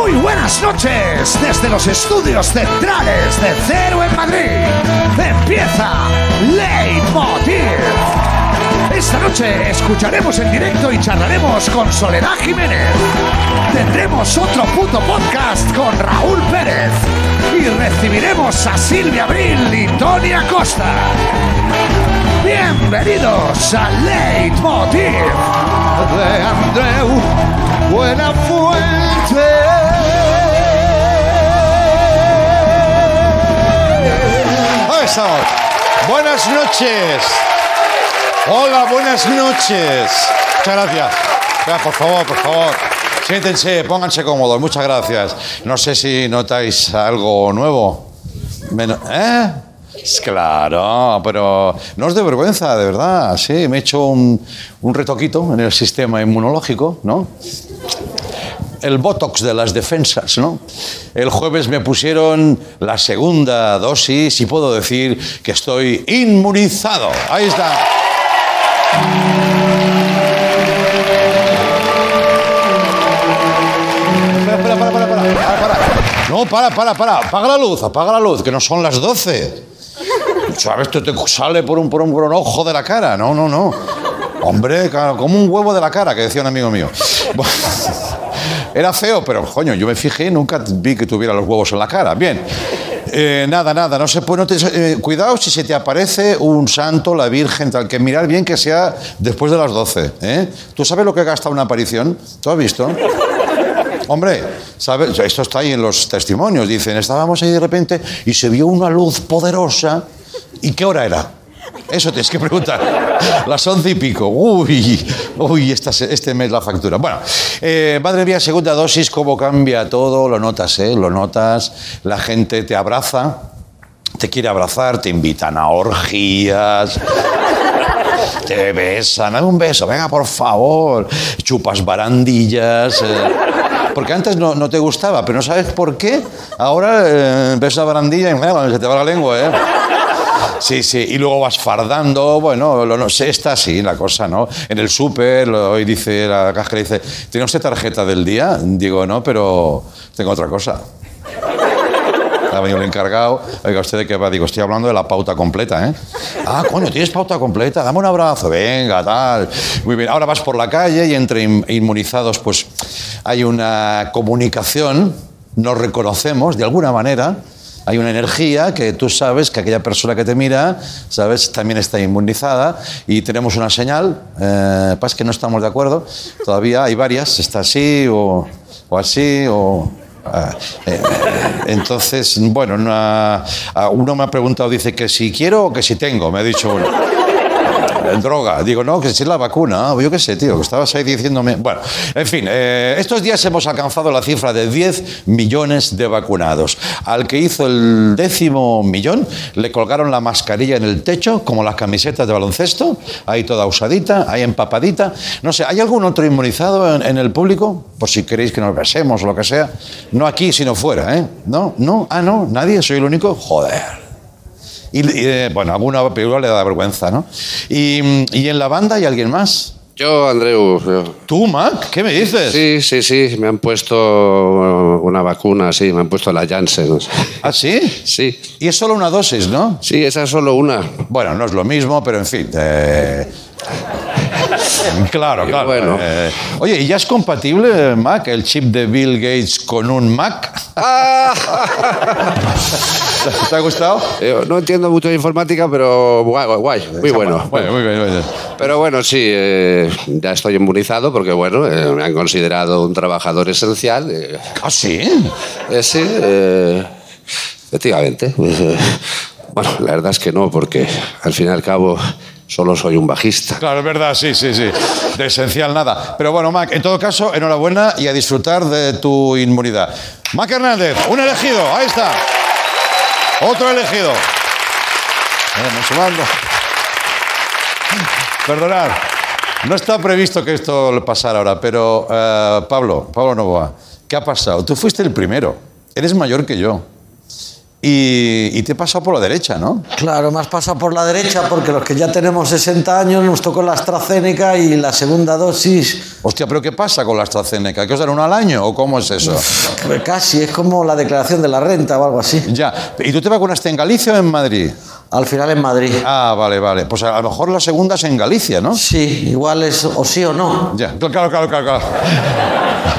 Muy buenas noches desde los estudios centrales de Cero en Madrid. Empieza Leitmotiv. Esta noche escucharemos en directo y charlaremos con Soledad Jiménez. Tendremos otro puto podcast con Raúl Pérez. Y recibiremos a Silvia Abril y Tony Acosta. Bienvenidos a Leitmotiv de Andreu Buenafuente. Ahí Buenas noches. Hola, buenas noches. Muchas gracias. Por favor, por favor. Siéntense, pónganse cómodos. Muchas gracias. No sé si notáis algo nuevo. ¿Eh? Claro, pero no os de vergüenza, de verdad. Sí, me he hecho un, un retoquito en el sistema inmunológico, ¿no? El botox de las defensas, ¿no? El jueves me pusieron la segunda dosis y puedo decir que estoy inmunizado. Ahí está. Espera, para, para, para. No, para, para, para. Apaga la luz, apaga la luz, que no son las 12. ¿Sabes? Esto te sale por un, por un, por ojo de la cara. No, no, no. Hombre, como un huevo de la cara, que decía un amigo mío. Era feo, pero coño, yo me fijé nunca vi que tuviera los huevos en la cara. Bien. Eh, nada, nada, no se puede. no te- eh, cuidado si se te aparece un santo, la Virgen, tal, que mirar bien que sea después de las 12. ¿eh? ¿Tú sabes lo que gasta una aparición? ¿Tú has visto? Hombre, ¿sabes? Esto está ahí en los testimonios. Dicen, estábamos ahí de repente y se vio una luz poderosa. ¿Y qué hora era? Eso tienes que preguntar. Las once y pico. Uy, uy, esta este mes la factura. Bueno, eh, madre mía, segunda dosis, cómo cambia todo. Lo notas, ¿eh? Lo notas. La gente te abraza, te quiere abrazar, te invitan a orgías. Te besan, dame un beso, venga por favor, chupas barandillas. eh, porque antes no, no te gustaba, pero no sabes por qué. Ahora eh, ves una barandilla y eh, se te va la lengua, ¿eh? Sí, sí, y luego vas fardando, bueno, lo, no sé, está así la cosa, ¿no? En el súper, hoy dice la cajera, dice, ¿tiene usted tarjeta del día? Digo, no, pero tengo otra cosa. Ha venido el encargado. Oiga, ¿usted de qué va? Digo, estoy hablando de la pauta completa, ¿eh? Ah, coño, tienes pauta completa. Dame un abrazo. Venga, tal. Muy bien. Ahora vas por la calle y entre in- inmunizados, pues hay una comunicación. Nos reconocemos de alguna manera. Hay una energía que tú sabes que aquella persona que te mira, sabes, también está inmunizada y tenemos una señal. Eh, que no estamos de acuerdo. Todavía hay varias. Está así o, así o Ah, eh, entonces, bueno, una- a uno me ha preguntado, dice que si quiero o que si tengo, me ha dicho uno. Droga, digo, no, que si es la vacuna, Ah, yo qué sé, tío, que estabas ahí diciéndome. Bueno, en fin, eh, estos días hemos alcanzado la cifra de 10 millones de vacunados. Al que hizo el décimo millón, le colgaron la mascarilla en el techo, como las camisetas de baloncesto, ahí toda usadita, ahí empapadita. No sé, ¿hay algún otro inmunizado en, en el público? Por si queréis que nos besemos o lo que sea. No aquí, sino fuera, ¿eh? No, no, ah, no, nadie, soy el único. Joder. Y, y, eh, bueno, alguna película le da vergüenza, ¿no? Y, y en la banda hay alguien más. Yo, Andreu. yo- ¿Tú, Mac? ¿Qué me dices? Sí, sí, sí. Me han puesto una vacuna, sí. Me han puesto la Janssen. ¿Ah, sí? Sí. Y es solo una dosis, ¿no? Sí, esa es solo una. Bueno, no es lo mismo, pero en fin. eh, Claro, claro. bueno. eh, Oye, ¿y ya es compatible, Mac, el chip de Bill Gates con un Mac? ¿Te ha gustado? Yo no entiendo mucho de informática, pero guay. Muy bueno. Bueno, muy bien, muy bien. Pero bueno, sí, eh, ya estoy inmunizado porque, bueno, eh, me han considerado un trabajador esencial. eh, ¿Ah, sí? eh, sí, eh, efectivamente. Eh, bueno, la verdad es que no, porque al fin y al cabo solo soy un bajista. Claro, es verdad, sí, sí, sí. De esencial nada. Pero bueno, Mac, en todo caso, enhorabuena y a disfrutar de tu inmunidad. Mac Hernández, un elegido, ahí está. Otro elegido. Vamos sumando. Perdonad, no está previsto que esto pasara ahora, pero eh, Pablo, Pablo Novoa, ¿qué ha pasado? Tú fuiste el primero, eres mayor que yo. Y, y te he pasado por la derecha, ¿no? Claro, me has pasado por la derecha porque los que ya tenemos 60 años nos tocó la AstraZeneca y la segunda dosis. Hostia, pero ¿qué pasa con la AstraZeneca? ¿Que os dan una al año o cómo es eso? Pues casi, es como la declaración de la renta o algo así. Ya. ¿Y tú te vacunaste en Galicia o en Madrid? Al final en Madrid. Ah, vale, vale. Pues a lo mejor la segunda es en Galicia, ¿no? Sí, igual es o sí o no. Ya, claro, claro, claro, claro.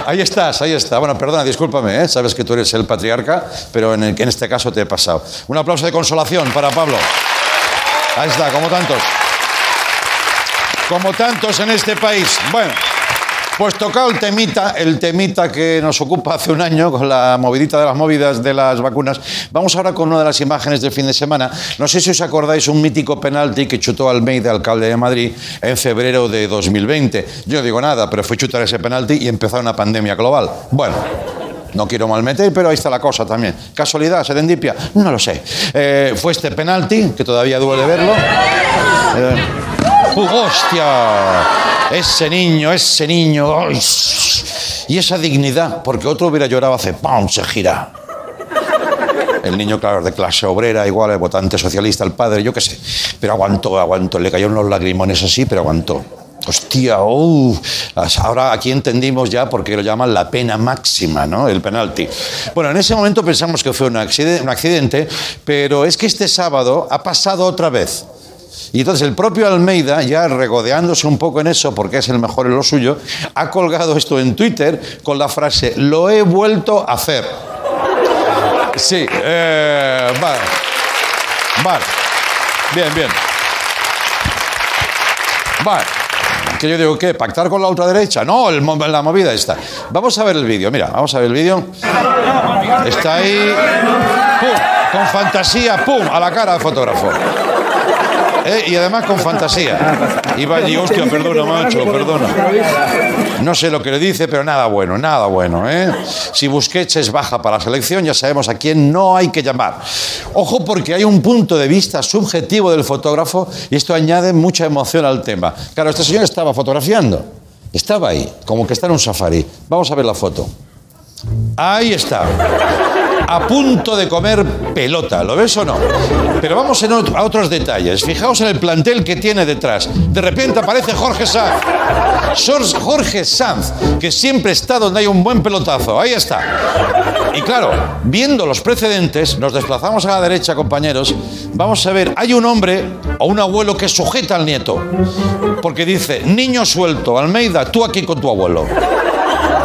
Ahí estás, ahí está. Bueno, perdona, discúlpame, ¿eh? sabes que tú eres el patriarca, pero en, en este caso te he pasado. Un aplauso de consolación para Pablo. Ahí está, como tantos. Como tantos en este país. Bueno, pues tocado el temita, el temita que nos ocupa hace un año con la movidita de las movidas de las vacunas. Vamos ahora con una de las imágenes del fin de semana. No sé si os acordáis un mítico penalti que chutó Almeida, alcalde de Madrid, en febrero de 2020. Yo no digo nada, pero fue chutar ese penalti y empezó una pandemia global. Bueno. No quiero malmeter, pero ahí está la cosa también. ¿Casualidad? ¿Serendipia? No lo sé. Eh, fue este penalti, que todavía duele verlo. Eh, ¡Uh, ¡Hostia! Ese niño, ese niño. Y esa dignidad, porque otro hubiera llorado hace ¡pam! se gira. El niño, claro, de clase obrera, igual, el votante socialista, el padre, yo qué sé. Pero aguantó, aguantó. Le cayeron los lagrimones así, pero aguantó. Hostia, uh, ahora aquí entendimos ya por qué lo llaman la pena máxima, ¿no? El penalti. Bueno, en ese momento pensamos que fue un accidente, pero es que este sábado ha pasado otra vez. Y entonces el propio Almeida, ya regodeándose un poco en eso, porque es el mejor en lo suyo, ha colgado esto en Twitter con la frase, lo he vuelto a hacer. Sí, eh, vale. Vale. Bien, bien. Vale. Que yo digo, ¿qué? ¿Pactar con la ultraderecha? No, el la movida está. Vamos a ver el vídeo, mira, vamos a ver el vídeo. Está ahí. ¡Pum! Con fantasía, ¡pum! A la cara del fotógrafo. Eh, Y además con fantasía. Va allí, hostia, perdona, macho, perdona. No sé lo que le dice, pero nada bueno, nada bueno. ¿eh? Si Busquets es baja para la selección, ya sabemos a quién no hay que llamar. Ojo porque hay un punto de vista subjetivo del fotógrafo y esto añade mucha emoción al tema. Claro, este señor estaba fotografiando. Estaba ahí, como que está en un safari. Vamos a ver la foto. Ahí está. A punto de comer pelota, ¿lo ves o no? Pero vamos a otros detalles. Fijaos en el plantel que tiene detrás. De repente aparece Jorge Sanz. Jorge Sanz, que siempre está donde hay un buen pelotazo. Ahí está. Y claro, viendo los precedentes, nos desplazamos a la derecha, compañeros. Vamos a ver, hay un hombre o un abuelo que sujeta al nieto. Porque dice, niño suelto, Almeida, tú aquí con tu abuelo.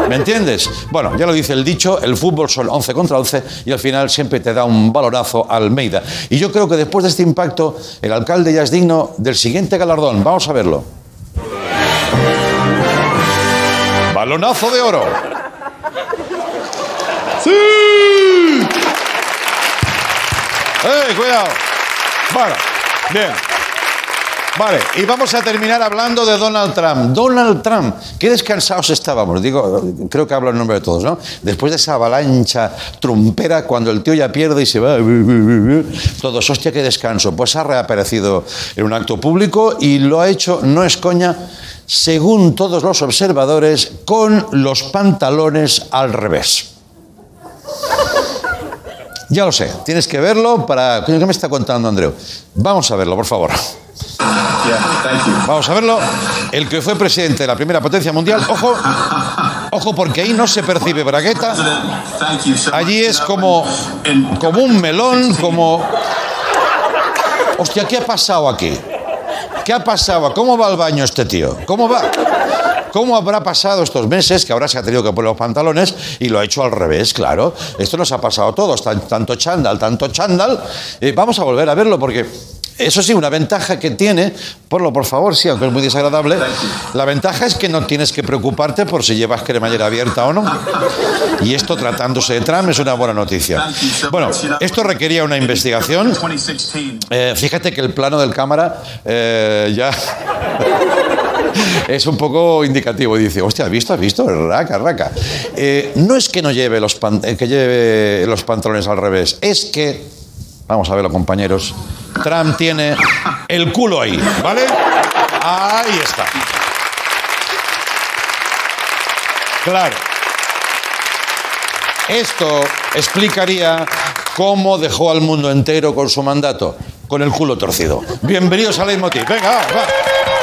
¿Me entiendes? Bueno, ya lo dice el dicho, el fútbol son 11 contra 11 y al final siempre te da un balonazo a Almeida. Y yo creo que después de este impacto, el alcalde ya es digno del siguiente galardón. Vamos a verlo. Balonazo de oro. ¡Sí! ¡Eh, cuidado! Bueno, bien. Vale, y vamos a terminar hablando de Donald Trump. Donald Trump, qué descansados estábamos. Digo, creo que hablo en nombre de todos, ¿no? Después de esa avalancha trumpera, cuando el tío ya pierde y se va, todos, hostia, qué descanso. Pues ha reaparecido en un acto público y lo ha hecho, no es coña, según todos los observadores, con los pantalones al revés. Ya lo sé, tienes que verlo para... ¿Qué me está contando Andreu? Vamos a verlo, por favor. Vamos a verlo. El que fue presidente de la primera potencia mundial, ojo, ojo, porque ahí no se percibe bragueta. Allí es como, como un melón, como... Hostia, ¿qué ha pasado aquí? ¿Qué ha pasado? ¿Cómo va al baño este tío? ¿Cómo va? ¿Cómo habrá pasado estos meses que ahora se ha tenido que poner los pantalones y lo ha hecho al revés, claro? Esto nos ha pasado a todos, tan- tanto chándal, tanto chándal. Eh, vamos a volver a verlo porque eso sí, una ventaja que tiene, ponlo por favor, sí, aunque es muy desagradable, la ventaja es que no tienes que preocuparte por si llevas cremallera abierta o no. Y esto tratándose de Trump es una buena noticia. Bueno, esto requería una investigación. Eh, fíjate que el plano del cámara eh, ya es un poco indicativo. Dice, hostia, ¿has visto? ¿Has visto? Raca, raca. Eh, no es que no lleve los, pan- que lleve los pantalones al revés, es que, vamos a verlo compañeros, Trump tiene el culo ahí, ¿vale? Ahí está. Claro. Esto explicaría cómo dejó al mundo entero con su mandato, con el culo torcido. Bienvenidos a Leitmotiv. Venga, va.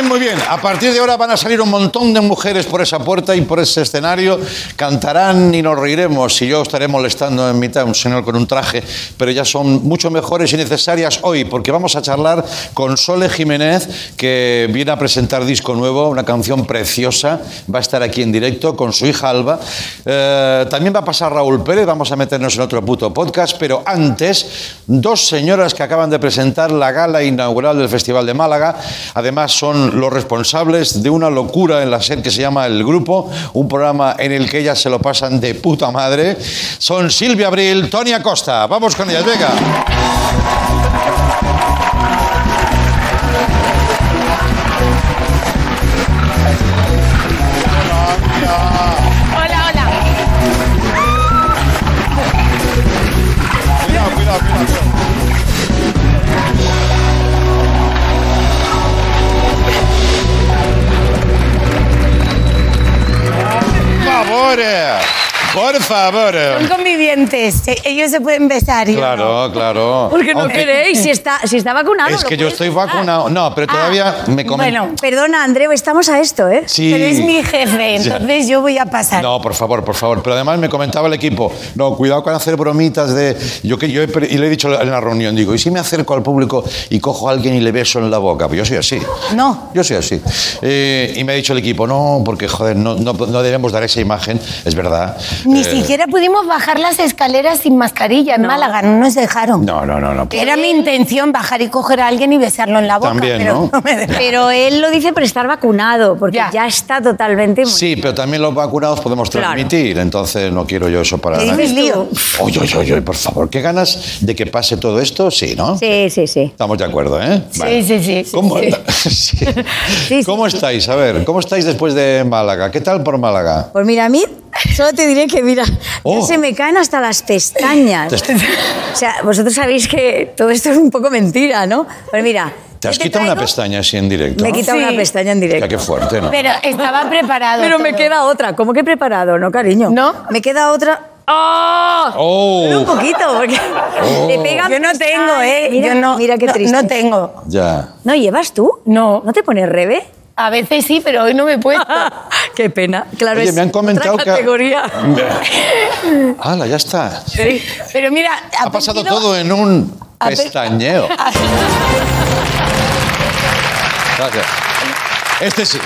Bien, muy bien. A partir de ahora van a salir un montón de mujeres por esa puerta y por ese escenario. Cantarán y nos reiremos. Y yo estaré molestando en mitad un señor con un traje, pero ya son mucho mejores y necesarias hoy, porque vamos a charlar con Sole Jiménez, que viene a presentar disco nuevo, una canción preciosa. Va a estar aquí en directo con su hija Alba. Eh, también va a pasar Raúl Pérez. Vamos a meternos en otro puto podcast, pero antes, dos señoras que acaban de presentar la gala inaugural del Festival de Málaga. Además, son los responsables de una locura en la SER que se llama El Grupo, un programa en el que ellas se lo pasan de puta madre. Son Silvia Abril, Tony Acosta. Vamos con ellas, venga. Por favor, por favor. Son convivientes. eh, Ellos se pueden besar. yo. Claro, claro. ¿Por qué no Aunque- queréis? Si está, si está vacunado. Es lo que yo puedes estoy besar. vacunado. No, pero todavía me comen. Bueno, Perdona, Andreu, estamos a esto, ¿eh? Sí. pero es mi jefe, entonces yo voy a pasar. No, por favor, por favor. Pero además me comentaba el equipo, no, cuidado con hacer bromitas de... Yo que yo he pre- y le he dicho en la reunión, digo, ¿y si me acerco al público y cojo a alguien y le beso en la boca? Pues yo soy así. No. Yo soy así. Eh, y me ha dicho el equipo, no, porque, joder, no, no, no debemos dar esa imagen, es verdad. Ni Eh, siquiera pudimos bajar las escaleras sin mascarilla en Málaga, no nos dejaron. No, no, no, no. Era mi intención bajar y coger a alguien y besarlo en la boca. También, pero ¿no? me dejaron. Pero él lo dice por estar vacunado, porque Ya. ya, está totalmente. Sí, pero también los vacunados podemos Claro. transmitir, entonces no quiero yo eso para ¿Qué nadie. dices, lío? Oye, oye, oye, por favor, qué ganas de que pase todo esto, sí, ¿no? Sí, sí, sí. Estamos de acuerdo, ¿eh? Sí, sí, sí, sí, ¿Cómo, sí. Sí. sí. ¿Cómo estáis? A ver, ¿cómo estáis después de Málaga? ¿Qué tal por Málaga? Pues mira, a mí solo te diré que, mira, Oh. ya se me caen hasta las pestañas. O sea, vosotros sabéis que todo esto es un poco mentira, ¿no? Pues mira, ¿Te has yo quitado una pestaña así en directo? Me he quitado Sí. una pestaña en Ya, directo. qué fuerte, ¿no? Pero estaba preparado. Pero me todo. queda otra. ¿Cómo que he preparado? No, cariño. ¿No? Me queda otra. ¡Oh! ¡Oh! Un poquito, porque le pega Yo no tengo, ¿eh? Mira, Yo no, mira qué no- triste. No tengo. Ya. ¿No llevas tú? No. ¿No te pones rebe? A veces sí, pero hoy no me he puesto. Qué pena. Claro, Oye, es me han comentado otra que... categoría. ¡Hala, ya está! Sí. Pero mira, Ha pasado perdido- todo en un pestañeo. Gracias. Este sí.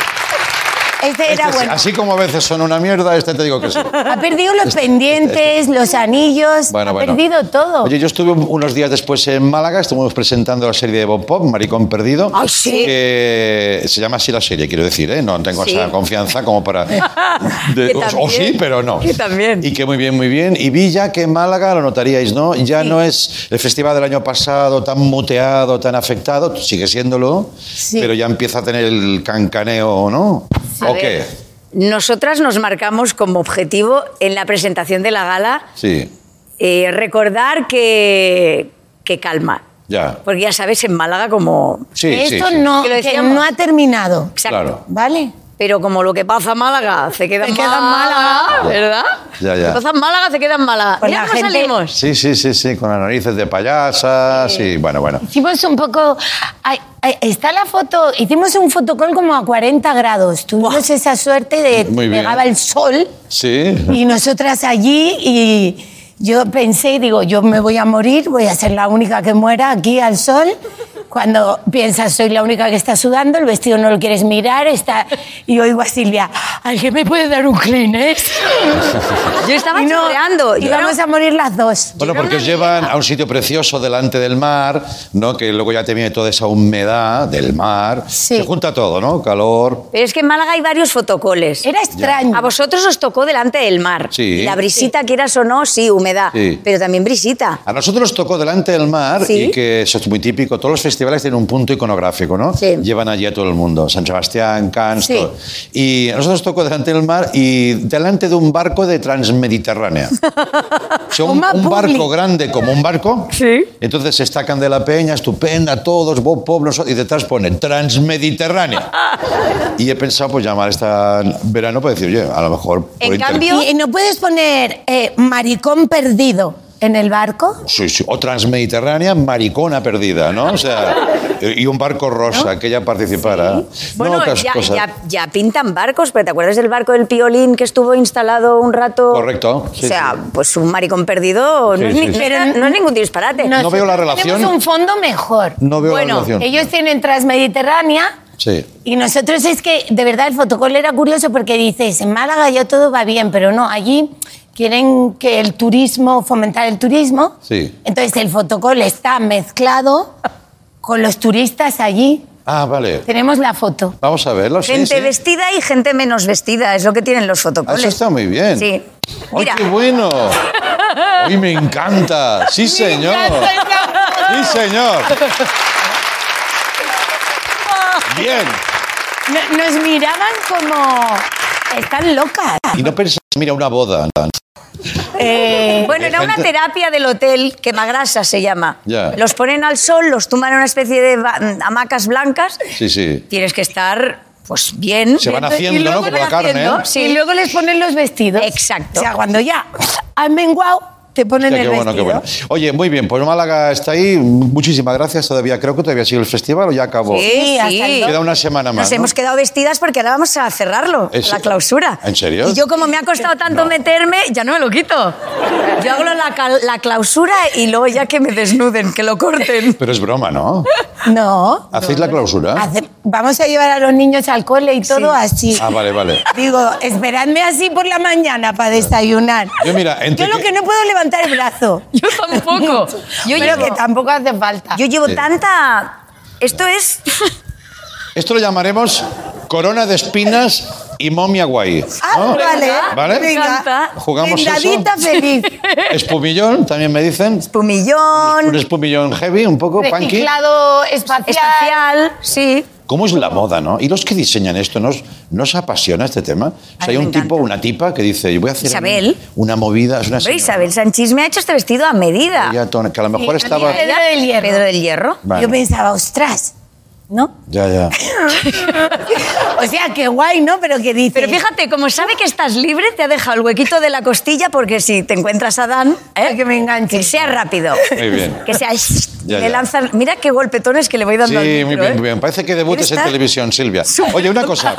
Este Este era sí. bueno. Así como a veces son una mierda, este te digo que sí. Ha perdido los pendientes, los anillos, Bueno, ha bueno. perdido todo. Oye, yo estuve unos días después en Málaga, estuvimos presentando la serie de Bob Pop, Maricón Perdido. Ay, sí. Que se llama así la serie, quiero decir, ¿eh? No tengo Sí. esa confianza como para... de- Que o- o, también. sí, pero no. Que también. Y que muy bien, muy bien. Y vi ya que en Málaga, lo notaríais, ¿no? Ya no es el festival del año pasado tan muteado, tan afectado, sigue siéndolo, Sí. pero ya empieza a tener el cancaneo, ¿no? A ¿O ver, qué? Nosotras nos marcamos como objetivo en la presentación de la gala Sí, eh, recordar que, que calma. ya. Porque ya sabes, en Málaga como... Sí, Esto sí. no, Que que no ha terminado. Exacto. Claro. ¿Vale? Pero como lo que pasa en Málaga se queda en Málaga, Málaga. ¿verdad? Ya, ya. Lo que pasa en Málaga se queda en Málaga. Pues Mira la cómo gente- salimos. Sí, sí, sí, sí, con las narices de payasas y bueno, bueno. Hicimos un poco. ay, ay, está la foto. Hicimos un fotocall como a 40 grados. Tuvimos esa suerte de Muy bien. pegaba el sol Sí. y nosotras allí y yo pensé, digo, yo me voy a morir, voy a ser la única que muera aquí al sol. Cuando piensas, soy la única que está sudando, el vestido no lo quieres mirar, está... y oigo a Silvia, ¿alguien me puede dar un Kleenex? Yo estaba Y no, chorreando. Íbamos era- a morir las dos. Bueno, porque os llevan a un sitio precioso delante del mar, ¿no? Que luego ya te viene toda esa humedad del mar. Sí. Se junta todo, ¿no? Calor. Pero es que en Málaga hay varios fotocoles. Era extraño. A vosotros os tocó delante del mar. Sí. Y la brisita, quieras o no, sí, humedad. Sí. Pero también brisita. A nosotros nos tocó delante del mar Sí. y que eso es muy típico. Todos los festivales festivales tienen un punto iconográfico, ¿no? Sí. Llevan allí a todo el mundo, San Sebastián, Cannes, Sí. todo. Y a nosotros tocó delante del mar y delante de un barco de Transmediterránea. O sea, un, un barco grande como un barco. Sí. Entonces se estacan de la peña, estupenda, todos, Bob nosotros, y detrás pone Transmediterránea. y he pensado, pues llamar esta verano para decir, oye, a lo mejor... por En cambio- ¿Y no puedes poner eh, maricón perdido en el barco? Sí, sí. O Transmediterránea, maricona perdida, ¿no? O sea, y un barco rosa que ella participara. No, Bueno, otras ya, cosas. ya- ya pintan barcos, pero ¿te acuerdas del barco del Piolín que estuvo instalado un rato? Correcto, sí, o sea, sí. pues un maricón perdido no, Sí, es, ni- sí, sí. no es- no ningún disparate. No veo la relación. Tenemos un fondo mejor. No veo Bueno, la relación. Ellos tienen Transmediterránea Sí. y nosotros es que, de verdad, el fotocall era curioso porque dices, en Málaga ya todo va bien, pero no, allí quieren que el turismo, fomentar el turismo. Sí. Entonces el fotocall está mezclado con los turistas allí. Ah, vale. Tenemos la foto. Vamos a verlo. sí, Gente sí. vestida y gente menos vestida, es lo que tienen los Ah, fotocoles. Eso está muy bien. Sí. ¡Ay, Mira, qué bueno! ¡Uy, me encanta! ¡Sí, señor! ¡Sí, señor! Bien. No- Nos miraban como... Están locas. Y no pensás, mira, una boda. Eh, bueno, era una terapia del hotel, quemagrasa se llama. Ya. Los ponen al sol, los tumban en una especie de hamacas blancas. Sí, sí. Tienes que estar, pues, bien. Se van haciendo, luego ¿no? Como van la carne, haciendo, ¿eh? Sí. Y luego les ponen los vestidos. Exacto. O sea, cuando ya han menguado, te ponen Hostia, el qué bueno, qué vestido. bueno. Oye, muy bien, pues Málaga está ahí. Muchísimas gracias. Todavía creo que todavía sigue el festival o ya acabó. Sí, Sí, el sí. Queda una semana más. Nos ¿no? hemos quedado vestidas porque ahora vamos a cerrarlo, ¿Es- la clausura. ¿En serio? Y yo como me ha costado tanto meterme, ya no me lo quito. Yo hago la, cal- la clausura y luego ya que me desnuden, que lo corten. Pero es broma, ¿no? No. ¿Hacéis la clausura? Hace- vamos a llevar a los niños al cole y todo así. Ah, vale, vale. Digo, esperadme así por la mañana para desayunar. Yo, mira, entre Yo lo que- que no puedo levantar el brazo. Yo tampoco. Yo Pero llevo, que tampoco hace falta. yo llevo Sí. tanta... Esto es... Esto lo llamaremos corona de espinas y momia guay. Ah, ¿no? vale. ¿Vale? Me encanta. ¿Jugamos eso? feliz. Espumillón, también me dicen. Un Pumillón, espumillón heavy, un poco punky. Reciclado espacial. espacial, sí. ¿Cómo es la moda, no? ¿Y los que diseñan esto, nos, nos apasiona este tema? O sea, hay un tipo, una tipa que dice, yo voy a hacer Isabel. una movida. Es una. Isabel Sanchís me ha hecho este vestido a medida. Ella, que a lo mejor Sí, estaba... Pedro del Hierro. Pedro del Hierro. Vale. Yo pensaba, ostras, ¿no? Ya, ya. O sea, qué guay, ¿no? Pero que dice... Pero fíjate, como sabe que estás libre, te ha dejado el huequito de la costilla porque si te encuentras a Dan, ¿eh? que me enganche. que sea rápido. Muy bien. Que sea... Ya, le ya. lanzan... Mira qué golpetones que le voy Sí, dando al micro, muy bien, ¿eh? muy bien. Parece que debutes en televisión, Silvia. Oye, una cosa.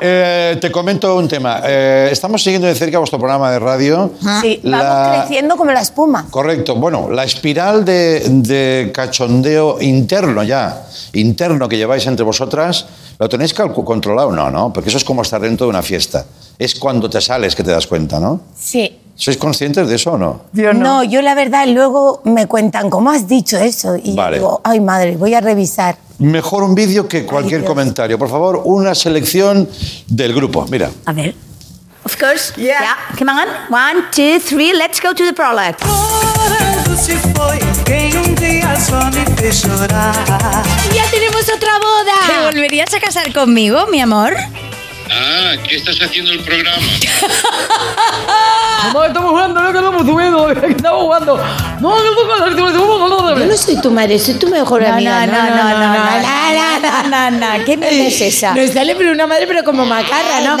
Eh, te comento un tema. Eh, estamos siguiendo de cerca vuestro programa de radio. Sí, vamos creciendo como la espuma. Correcto. Bueno, la espiral de, de cachondeo interno ya, interno que lleváis entre vosotras, ¿lo tenéis controlado? No, no, porque eso es como estar dentro de una fiesta. Es cuando te sales que te das cuenta, ¿no? Sí. ¿Sois conscientes de eso o no? no. yo la verdad luego me cuentan, ¿cómo has dicho eso? Y yo Vale. digo, ay madre, voy a revisar. Mejor un vídeo que cualquier Dios. comentario. Por favor, una selección del grupo. Mira. A ver. Of course. Yeah. Come on. One, two, three. Let's go to the prologue. Chorando se foi quem um dia só me fez chorar. ¡Ya tenemos otra ¿Te boda! volverías a casar conmigo, mi amor? Ah, ¿qué estás haciendo el programa? No, estamos jugando, no que estamos subiendo, que estamos jugando. No, jugando. Yo no soy tu madre, soy tu mejor No, amiga. no, no, no, no, no, la. no, no, no. ¿Qué mierda es esa? Nos sale pero una madre, pero como macarra, ¿no?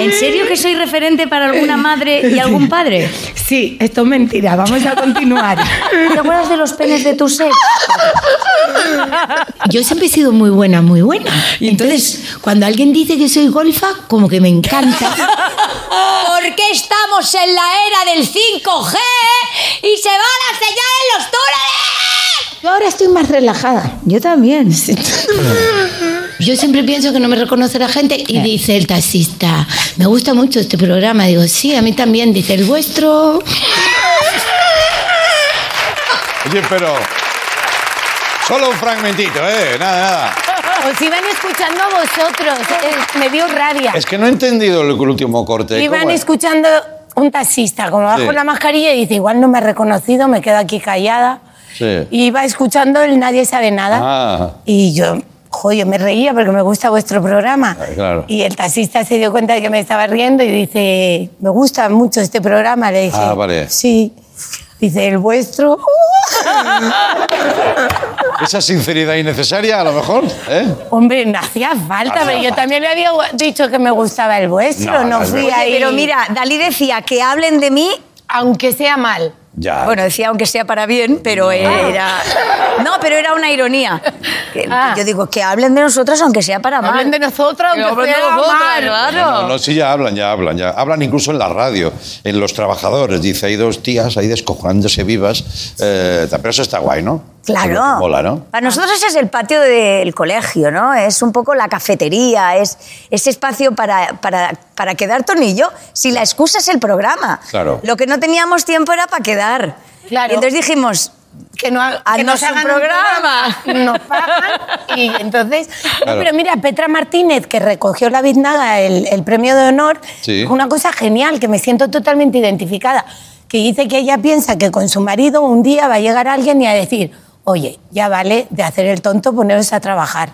¿En serio que soy referente para alguna madre y algún padre? Sí, esto es mentira, vamos a continuar. ¿Te acuerdas de los penes de tu ex? Yo siempre he sido muy buena, muy buena. Y entonces, cuando alguien dice que soy golfa, como que me encanta. Porque estamos en la era del 5G y se va la señal en los túneles. Yo ahora estoy más relajada. Yo también. Yo siempre pienso que no me reconoce la gente y dice el taxista, me gusta mucho este programa. Digo, sí, a mí también. Dice, el vuestro... Oye, pero. Solo un fragmentito, ¿eh? Nada, nada. Os iban escuchando a vosotros. eh, me dio rabia. Es que no he entendido el último corte. Iban escuchando un taxista, como bajo Sí. la mascarilla, y dice, igual no me ha reconocido, me quedo aquí callada. Sí. Y iba escuchando el Nadie sabe nada. Ah. Y yo, joder, me reía porque me gusta vuestro programa. Ah, claro. Y el taxista se dio cuenta de que me estaba riendo y dice, me gusta mucho este programa. Le dije, Ah, vale. sí. Dice, el vuestro. Esa sinceridad innecesaria, a lo mejor, ¿eh? Hombre, no hacía falta, pero yo también le había dicho que me gustaba el vuestro. No, No, no fui ahí. Pero mira, Dalí decía que hablen de mí Aunque sea mal. Ya. Bueno, decía aunque sea para bien, pero era... No, pero era una ironía. Que- Ah. Yo digo, que hablen de nosotros aunque sea para mal. Hablen de nosotros, Que aunque hablen de sea nosotros, mal. claro. No, no, sí, ya hablan, ya hablan, ya hablan incluso en la radio, en los trabajadores. Dice, hay dos tías ahí descojonándose vivas. eh, pero eso está guay, ¿no? Claro. Mola, ¿no? Para nosotros ese es el patio del colegio, ¿no? Es un poco la cafetería, es ese espacio para, para, para quedar tornillo. Si la excusa es el programa. Claro. Lo que no teníamos tiempo era para quedar. Claro. Y entonces dijimos, que no ha- que un hagan programa. nos pagan y entonces no, Claro. pero mira Petra Martínez que recogió la Biznaga el, el premio de honor Sí. una cosa genial que me siento totalmente identificada que dice que ella piensa que con su marido un día va a llegar alguien y a decir oye ya vale de hacer el tonto poneros a trabajar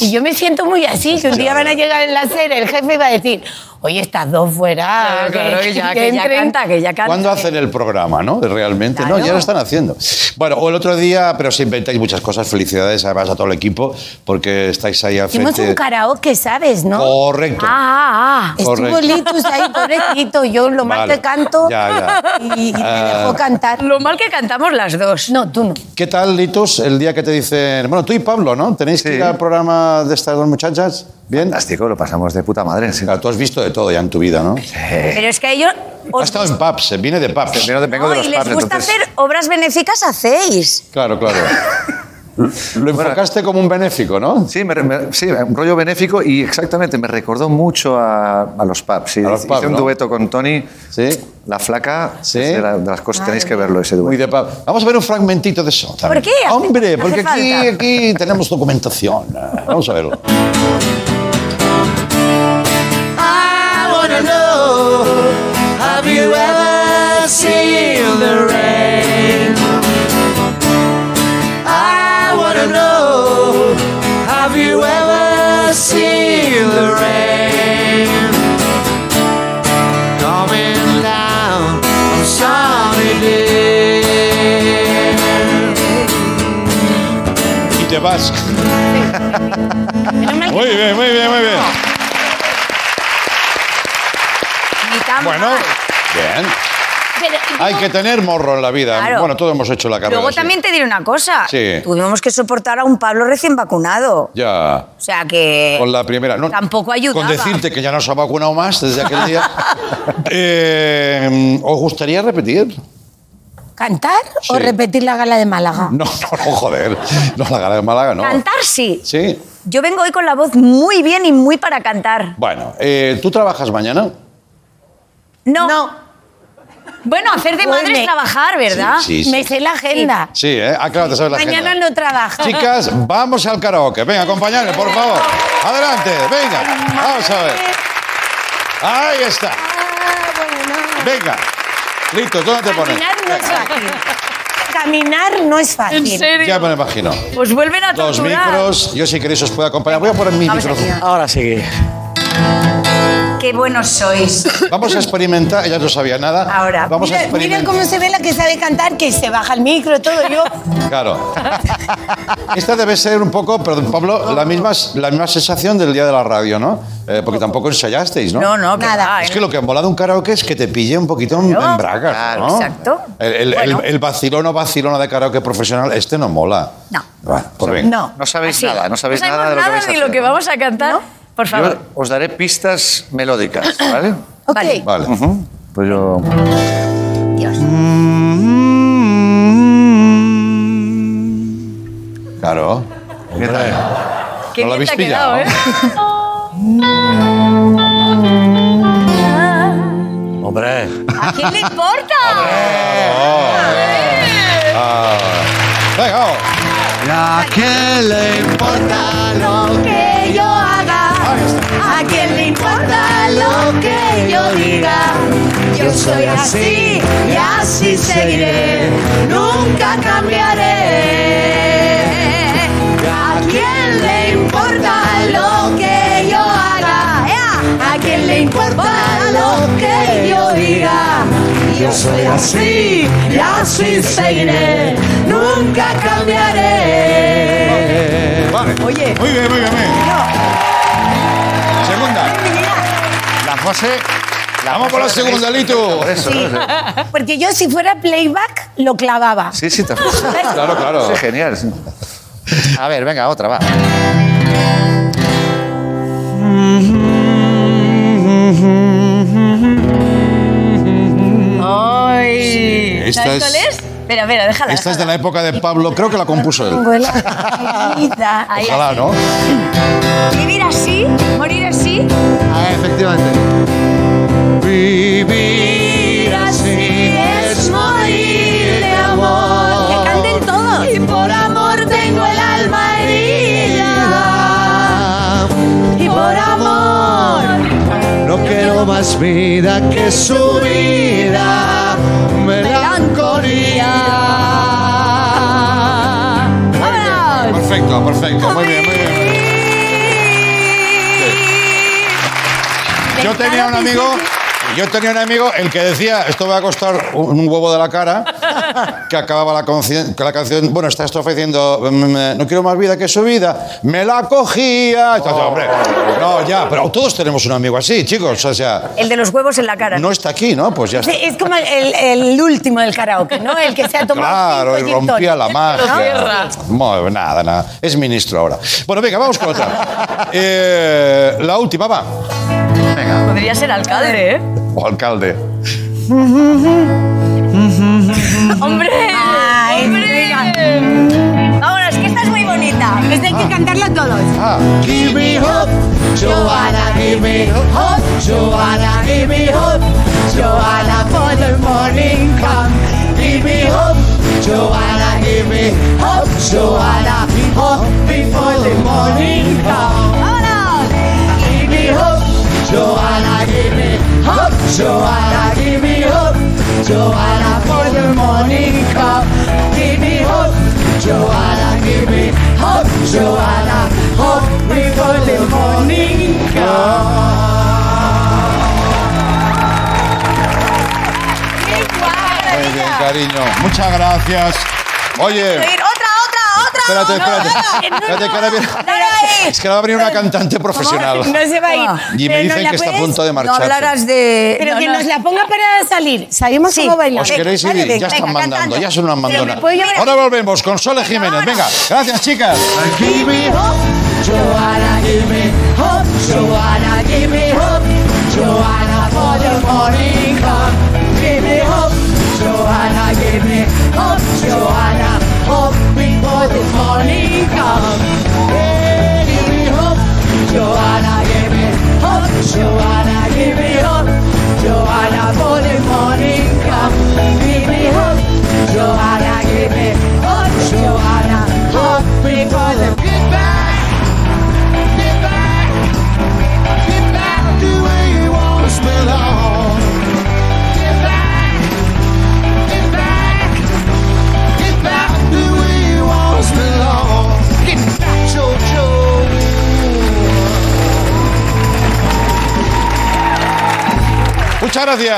y yo me siento muy así que un día van a llegar en la serie el jefe va a decir oye estas dos fuera Claro, claro, que ya- que ya entren". canta, que ya canta. ¿Cuándo hacen el programa, no? Realmente, no, ya lo están haciendo. Bueno, o el otro día, pero se inventáis muchas cosas. Felicidades además a todo el equipo, porque estáis ahí al Hicimos frente. un karaoke, ¿sabes? ¿no? Correcto. ah, ah, ah. Estuvo. Litus ahí, pobrecito, yo lo mal Vale. que canto Ya, ya. y, y me Ah. dejó cantar. Lo mal que cantamos las dos. No, tú no. ¿Qué tal, Litos, el día que te dicen... Bueno, tú y Pablo, ¿no? ¿Tenéis que ir al programa de estas dos muchachas? ¿Bien? Fantástico, lo pasamos de puta madre. Sí. Claro, tú has visto de todo ya en tu vida, ¿no? Pero es que a ellos... Ha estado en pubs, viene de pubs. Vengo de, vengo No, de los y les pubs, gusta entonces- hacer obras benéficas, hacéis. Claro, claro. Lo enfocaste como un benéfico, ¿no? Sí, me- me- sí, un rollo benéfico y exactamente me recordó mucho a, a los pubs. Sí, A los hice un ¿no? dueto con Tony. Sí. La flaca Sí. es de, la- de las cosas tenéis que verlo ese Muy dueto. de pub. Vamos a ver un fragmentito de eso. ¿Por qué? Hombre, hace porque aquí, falta. aquí tenemos documentación. Vamos a verlo. I wanna know, have you ever seen the rain? Wanna know, have you ever seen the rain? Coming down on sunny day. Y te vas. Menos mal que Muy bien, muy bien, muy bien. Ni tan Bueno, mal. bien. Pero, Hay que tener morro en la vida. Claro. Bueno, todos hemos hecho la carrera. Luego también te diré una cosa. Sí. Tuvimos que soportar a un Pablo recién vacunado. Ya. O sea que... Con la primera. No, Tampoco ayudaba. Con decirte que ya no se ha vacunado más desde aquel día. Eh, ¿Os gustaría repetir? ¿Cantar o Sí. repetir la gala de Málaga? No, no, no, joder. No, la gala de Málaga, no. Cantar sí. Sí. Yo vengo hoy con la voz muy bien y muy para cantar. Bueno, eh, ¿tú trabajas mañana? No. Bueno, hacer de madre Bueno. es trabajar, ¿verdad? Sí, sí. Me sé la agenda. Sí, ¿eh? Ah, claro, te sabes la Mañana agenda. no trabajo. Chicas, vamos al karaoke. Venga, acompañadme, por favor. Adelante, venga. Vamos a ver. Ahí está. Venga. Listo, ¿dónde te pones? Caminar no es fácil. Caminar no es fácil. ¿En serio? Ya me lo imagino. Pues vuelven a Dos torturar. micros. Yo si queréis os puedo acompañar. Voy a poner mi Vamos micrófono. aquí. Ahora sí. Qué buenos sois. Vamos a experimentar. Ella no sabía nada. Ahora, Vamos a Mira, mira experimentar. cómo se ve la que sabe cantar, que se baja el micro, todo yo. Claro. Esta debe ser un poco, perdón, Pablo, la misma, la misma sensación del día de la radio, ¿no? Eh, porque tampoco ensayasteis, ¿no? No, no, Nada. Es ¿eh? que lo que mola de un karaoke es que te pille un poquito en, en bragas, Claro, ¿no? exacto. El, el, Bueno. el, el vacilón o vacilona de karaoke profesional, este no mola. No. Bueno, pues venga. No. No sabéis Así. nada, no sabéis sabemos nada de lo que vais a ni hacer. lo que vamos a cantar. Por Yo favor. os daré pistas melódicas, ¿vale? Ok. Vale. Vale. Ujú. Pues yo... Dios. Claro. ¿Qué tal? Qué ¿No lo habéis ha quedado, pillado? ¿eh? Hombre. ¿A quién le importa? Ah. Venga, vamos. ¿Y a quién le importa lo que importa lo que yo diga. Yo soy así y así seguiré. Nunca cambiaré. ¿A quién le importa lo que yo haga? ¿A quién le importa lo que yo diga? Yo soy así y así seguiré. Nunca cambiaré. Vale. Oye. Muy bien, muy bien. Muy bien. Segunda. La José. Vamos por la segunda, Litu. Por eso, Sí. ¿no? Porque yo si fuera playback lo clavaba. Sí, sí, te... Claro, claro. Sí, genial. sí. A ver, venga, otra, va. Ay. Esta ¿Sabes es- cuál es? Espera, espera, déjala. Esta es de la época de Pablo, creo que la compuso él. Ojalá, ¿no? Vivir así, morir así. Ah, efectivamente. Vivir así es morir de amor. Que canten todos. Y por amor tengo el alma herida. Y por amor No quiero más vida que su vida. Melancolía. Perfecto, perfecto. Muy bien, muy bien. Yo tenía un amigo, yo tenía un amigo, el que decía, esto me va a costar un un huevo de la cara, que acababa la, la canción, bueno, está esto diciendo, mm, no quiero más vida que su vida, me la cogía. Entonces, hombre, no, ya, pero todos tenemos un amigo así, chicos, o sea, El de los huevos en la cara. no está aquí, ¿no? Pues ya está. Es como el, el último del karaoke, ¿no? El que se ha tomado Claro, y rompía la magia. Bueno, nada, nada. Es ministro ahora. Bueno, venga, vamos con otra. Eh, la última, va. Venga. Podría ser alcalde, ¿eh? O alcalde. ¡Hombre! Ay, ¡Hombre! Vámonos, que esta es muy bonita. Esta hay que cantarla todos. Ah, Give me hope, Joanna, give me hope, Joanna, give me hope, Joanna, for the morning come. Give me hope, Joanna, give me hope, Joanna, hope before the morning come. ¡Vámonos! Give me hope, Joanna, give me hope, Joanna, give me hope, Joanna, for the morning come. Give me hope, Joanna, give me hope, Joanna, hope before the morning come. muy bien, cariño. Muchas gracias. Oye, espérate, espérate. Espérate, que ahora viene- ahí. Es que ahora va a venir una cantante profesional. No se va a ir. Y me Pero nos dicen la que está a puedes- punto de No marchar. hablarás de... Pero no, que no. nos la ponga para salir. Sabemos Sí. cómo bailar. ¿Os queréis ir? Venga, ya están mandando, cantando. ya son unas Pero mandonas. me puedo llevar- Ahora volvemos con Sole Jiménez. Venga, gracias, chicas. Give me hope, Joanna, give me hope, Joanna, give me hope, Joanna, for the morning come. Give me hope, Joanna, give me hope, Joanna, hope before the morning come. Hey, give me hope, Joanna, give me hope, Joanna, give me hope, Joanna, for the morning come.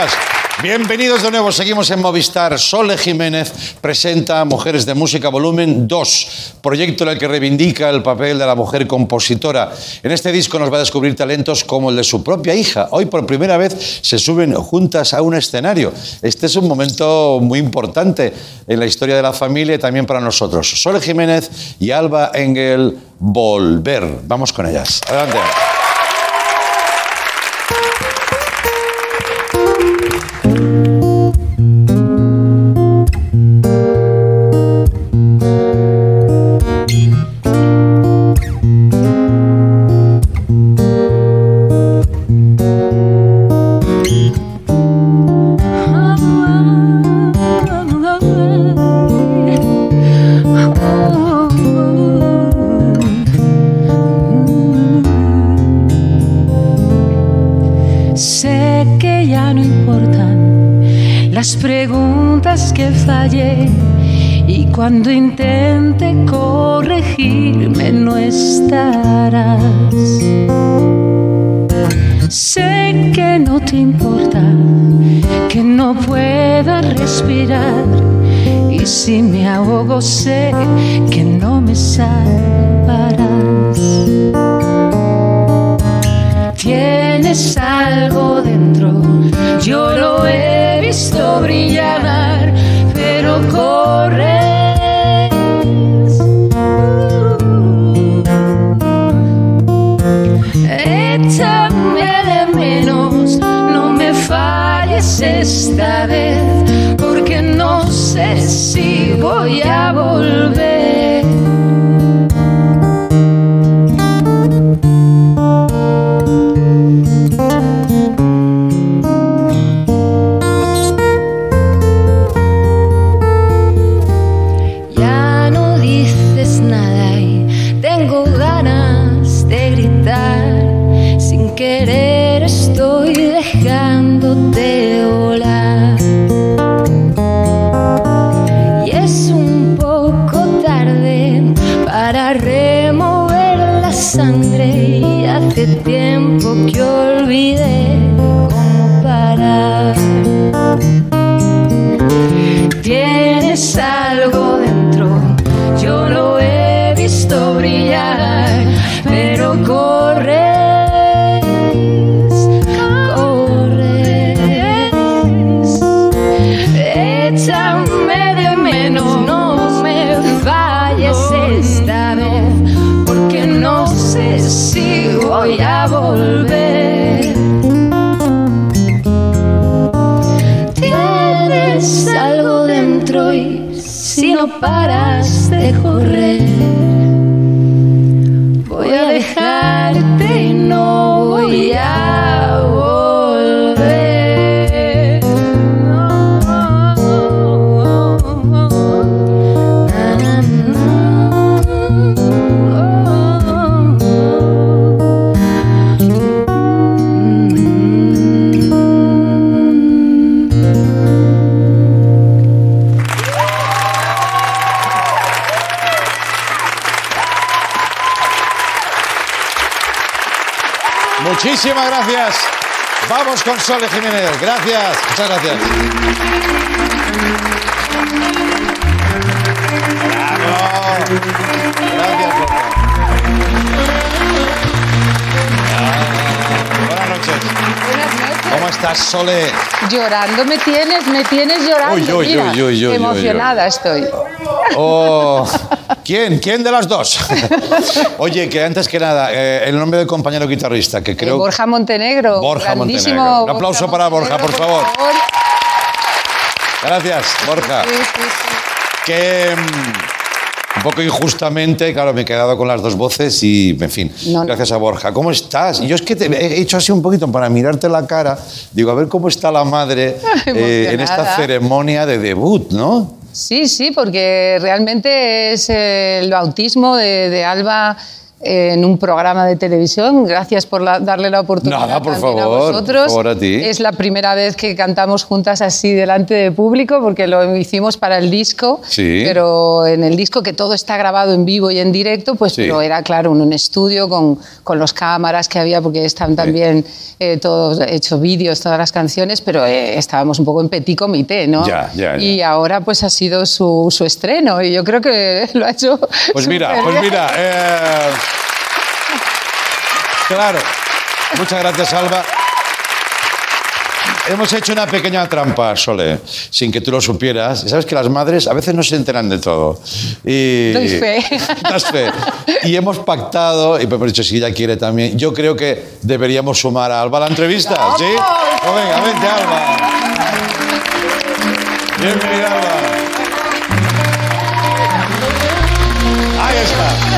Gracias. Bienvenidos de nuevo. Seguimos en Movistar. Sole Jiménez presenta Mujeres de Música Volumen 2, proyecto en el que reivindica el papel de la mujer compositora. En este disco nos va a descubrir talentos como el de su propia hija. Hoy por primera vez se suben juntas a un escenario. Este es un momento muy importante en la historia de la familia y también para nosotros. Sole Jiménez y Alba Engel Volver. Vamos con ellas. Adelante. Te importa que no pueda respirar. Y si me ahogo sé que no me salvarás. Tienes algo dentro, yo lo he visto brillar, pero corres. Sé si Con Sole Jiménez. Gracias. Muchas gracias. Bravo. Gracias, Buenas noches. ¿Cómo estás, Sole? Llorando me tienes, me tienes llorando. Uy, uy, mira, uy, emocionada estoy. Oh, ¿Quién? ¿Quién de las dos? Oye, que antes que nada, eh, el nombre del compañero guitarrista, que Eh, creo... Borja Montenegro. Borja Montenegro. Un Borja aplauso para Borja, por favor. Gracias, Borja. Sí, sí, sí. Que mm, un poco injustamente, claro, me he quedado con las dos voces y, en fin, No, no. gracias a Borja. ¿Cómo estás? Y yo es que te he hecho así un poquito para mirarte la cara, digo, a ver cómo está la madre eh, en esta ceremonia de debut, ¿no? Sí, sí, porque realmente es eh, el bautismo de, de Alba en un programa de televisión. Gracias por la- darle la oportunidad Nada, por favor, a por vosotros. favor, a ti. Es la primera vez que cantamos juntas así delante de público, porque lo hicimos para el disco, Sí. pero en el disco que todo está grabado en vivo y en directo, pues Sí. pero era claro en un estudio con, con los cámaras que había, porque están también eh, todos hecho vídeos, todas las canciones, pero eh, estábamos un poco en petit comité, ¿no? Ya, ya, ya. Y ahora pues ha sido su, su estreno y yo creo que lo ha hecho. Pues mira, pues mira. eh, claro. Muchas gracias, Alba. Hemos hecho una pequeña trampa, Sole, sin que tú lo supieras. Sabes que las madres a veces no se enteran de todo. Y... Doy fe. Das fe. Y hemos pactado, y hemos dicho, si ella quiere también, yo creo que deberíamos sumar a Alba a la entrevista, ¿sí? Pues venga, vente, Alba. Bienvenida, Alba. Ahí está.